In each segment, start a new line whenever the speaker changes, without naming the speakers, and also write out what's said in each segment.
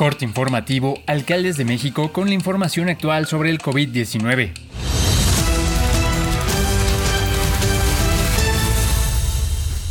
Corte informativo, alcaldes de México con la información actual sobre el COVID-19.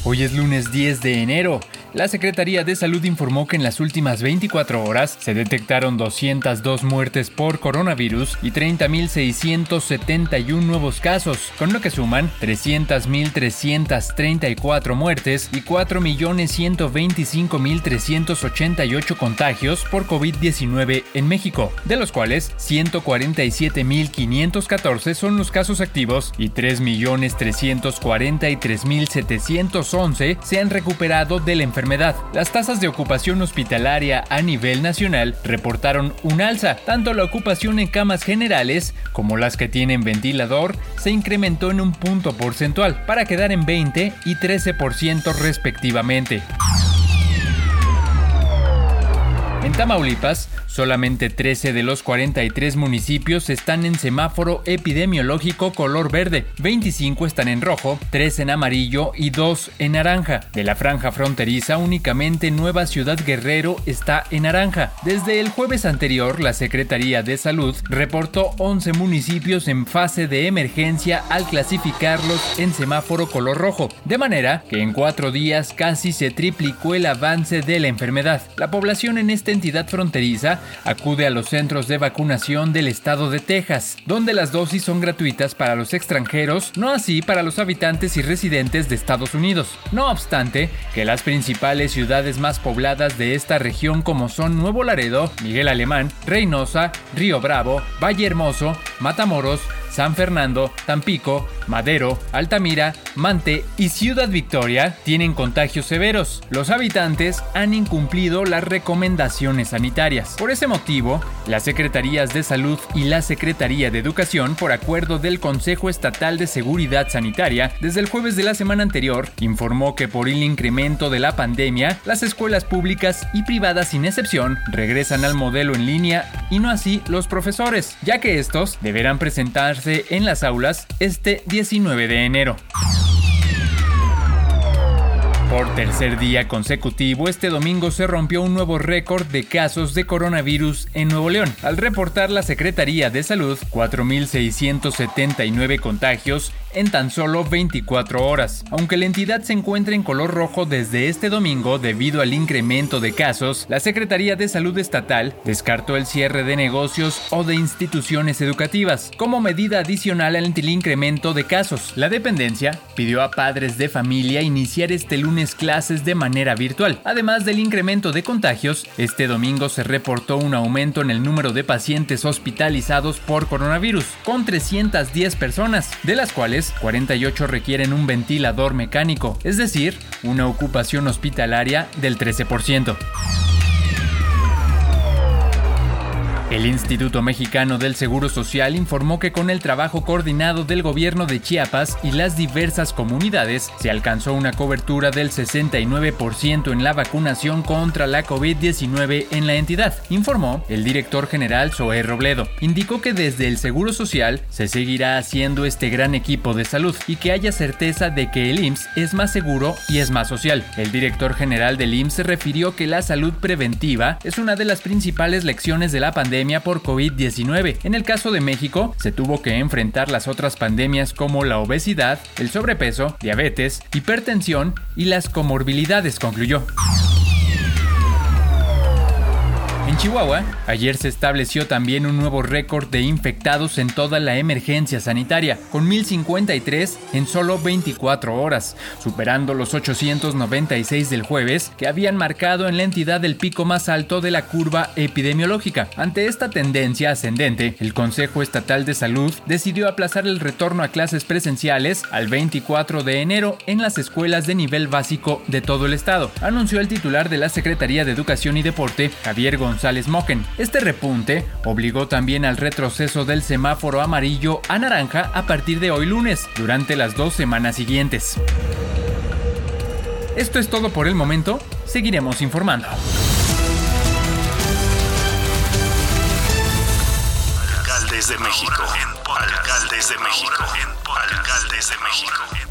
Hoy es lunes 10 de enero. La Secretaría de Salud informó que en las últimas 24 horas se detectaron 202 muertes por coronavirus y 30.671 nuevos casos, con lo que suman 300.334 muertes y 4.125.388 contagios por COVID-19 en México, de los cuales 147.514 son los casos activos y 3.343.711 se han recuperado de la enfermedad las tasas de ocupación hospitalaria a nivel nacional reportaron un alza. Tanto la ocupación en camas generales como las que tienen ventilador se incrementó en un punto porcentual para quedar en 20 y 13% respectivamente. En Tamaulipas, Solamente 13 de los 43 municipios están en semáforo epidemiológico color verde, 25 están en rojo, 3 en amarillo y 2 en naranja. De la franja fronteriza, únicamente Nueva Ciudad Guerrero está en naranja. Desde el jueves anterior, la Secretaría de Salud reportó 11 municipios en fase de emergencia al clasificarlos en semáforo color rojo, de manera que en cuatro días casi se triplicó el avance de la enfermedad. La población en esta entidad fronteriza acude a los centros de vacunación del estado de Texas, donde las dosis son gratuitas para los extranjeros, no así para los habitantes y residentes de Estados Unidos. No obstante, que las principales ciudades más pobladas de esta región como son Nuevo Laredo, Miguel Alemán, Reynosa, Río Bravo, Valle Hermoso, Matamoros, San Fernando, Tampico, Madero, Altamira, Mante y Ciudad Victoria tienen contagios severos. Los habitantes han incumplido las recomendaciones sanitarias. Por ese motivo, las Secretarías de Salud y la Secretaría de Educación, por acuerdo del Consejo Estatal de Seguridad Sanitaria, desde el jueves de la semana anterior, informó que por el incremento de la pandemia, las escuelas públicas y privadas sin excepción regresan al modelo en línea y no así los profesores, ya que estos deberán presentarse en las aulas este 19 de enero. Por tercer día consecutivo, este domingo se rompió un nuevo récord de casos de coronavirus en Nuevo León, al reportar la Secretaría de Salud 4.679 contagios en tan solo 24 horas. Aunque la entidad se encuentra en color rojo desde este domingo debido al incremento de casos, la Secretaría de Salud Estatal descartó el cierre de negocios o de instituciones educativas como medida adicional ante el incremento de casos. La dependencia pidió a padres de familia iniciar este lunes clases de manera virtual. Además del incremento de contagios, este domingo se reportó un aumento en el número de pacientes hospitalizados por coronavirus, con 310 personas, de las cuales 48 requieren un ventilador mecánico, es decir, una ocupación hospitalaria del 13%. El Instituto Mexicano del Seguro Social informó que con el trabajo coordinado del gobierno de Chiapas y las diversas comunidades se alcanzó una cobertura del 69% en la vacunación contra la COVID-19 en la entidad, informó el director general Zoé Robledo. Indicó que desde el Seguro Social se seguirá haciendo este gran equipo de salud y que haya certeza de que el IMSS es más seguro y es más social. El director general del IMSS refirió que la salud preventiva es una de las principales lecciones de la pandemia por COVID-19. En el caso de México, se tuvo que enfrentar las otras pandemias como la obesidad, el sobrepeso, diabetes, hipertensión y las comorbilidades, concluyó. Chihuahua, ayer se estableció también un nuevo récord de infectados en toda la emergencia sanitaria, con 1053 en solo 24 horas, superando los 896 del jueves que habían marcado en la entidad el pico más alto de la curva epidemiológica. Ante esta tendencia ascendente, el Consejo Estatal de Salud decidió aplazar el retorno a clases presenciales al 24 de enero en las escuelas de nivel básico de todo el estado, anunció el titular de la Secretaría de Educación y Deporte, Javier González Moquen. Este repunte obligó también al retroceso del semáforo amarillo a naranja a partir de hoy lunes, durante las dos semanas siguientes. Esto es todo por el momento, seguiremos informando.
De México. De México. De México.